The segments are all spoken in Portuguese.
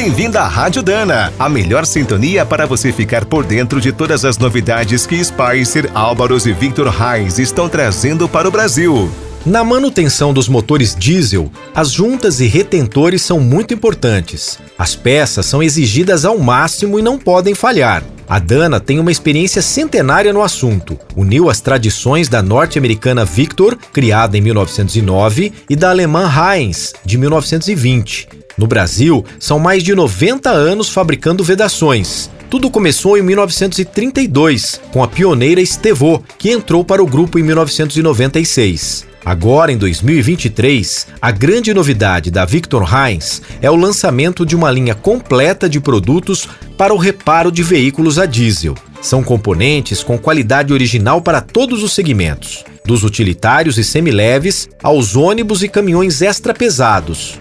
Bem-vindo à Rádio Dana, a melhor sintonia para você ficar por dentro de todas as novidades que Spicer, Álvaros e Victor Reis estão trazendo para o Brasil. Na manutenção dos motores diesel, as juntas e retentores são muito importantes. As peças são exigidas ao máximo e não podem falhar. A Dana tem uma experiência centenária no assunto. Uniu as tradições da norte-americana Victor, criada em 1909, e da alemã Heinz, de 1920. No Brasil, são mais de 90 anos fabricando vedações. Tudo começou em 1932, com a pioneira Estevô, que entrou para o grupo em 1996. Agora, em 2023, a grande novidade da Victor Heinz é o lançamento de uma linha completa de produtos para o reparo de veículos a diesel. São componentes com qualidade original para todos os segmentos, dos utilitários e semileves aos ônibus e caminhões extra pesados.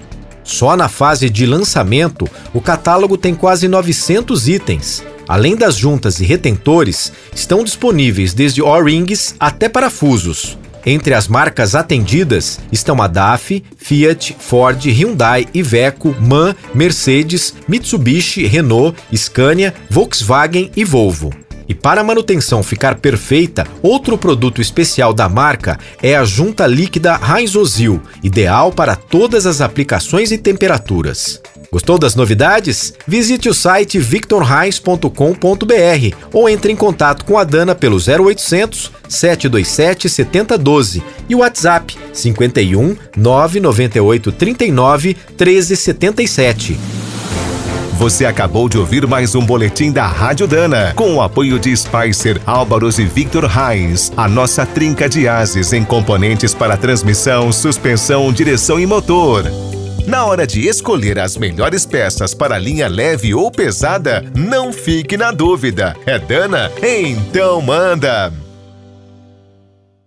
Só na fase de lançamento, o catálogo tem quase 900 itens. Além das juntas e retentores, estão disponíveis desde O-rings até parafusos. Entre as marcas atendidas estão a DAF, Fiat, Ford, Hyundai, Iveco, MAN, Mercedes, Mitsubishi, Renault, Scania, Volkswagen e Volvo. E para a manutenção ficar perfeita, outro produto especial da marca é a junta líquida Heinz Ozil, ideal para todas as aplicações e temperaturas. Gostou das novidades? Visite o site victorheinz.com.br ou entre em contato com a Dana pelo 0800 727 7012 e o WhatsApp 51 998 39 1377. Você acabou de ouvir mais um boletim da Rádio Dana, com o apoio de Spicer, Álvaros e Victor Heinz, a nossa trinca de ases em componentes para transmissão, suspensão, direção e motor. Na hora de escolher as melhores peças para linha leve ou pesada, não fique na dúvida. É Dana? Então manda!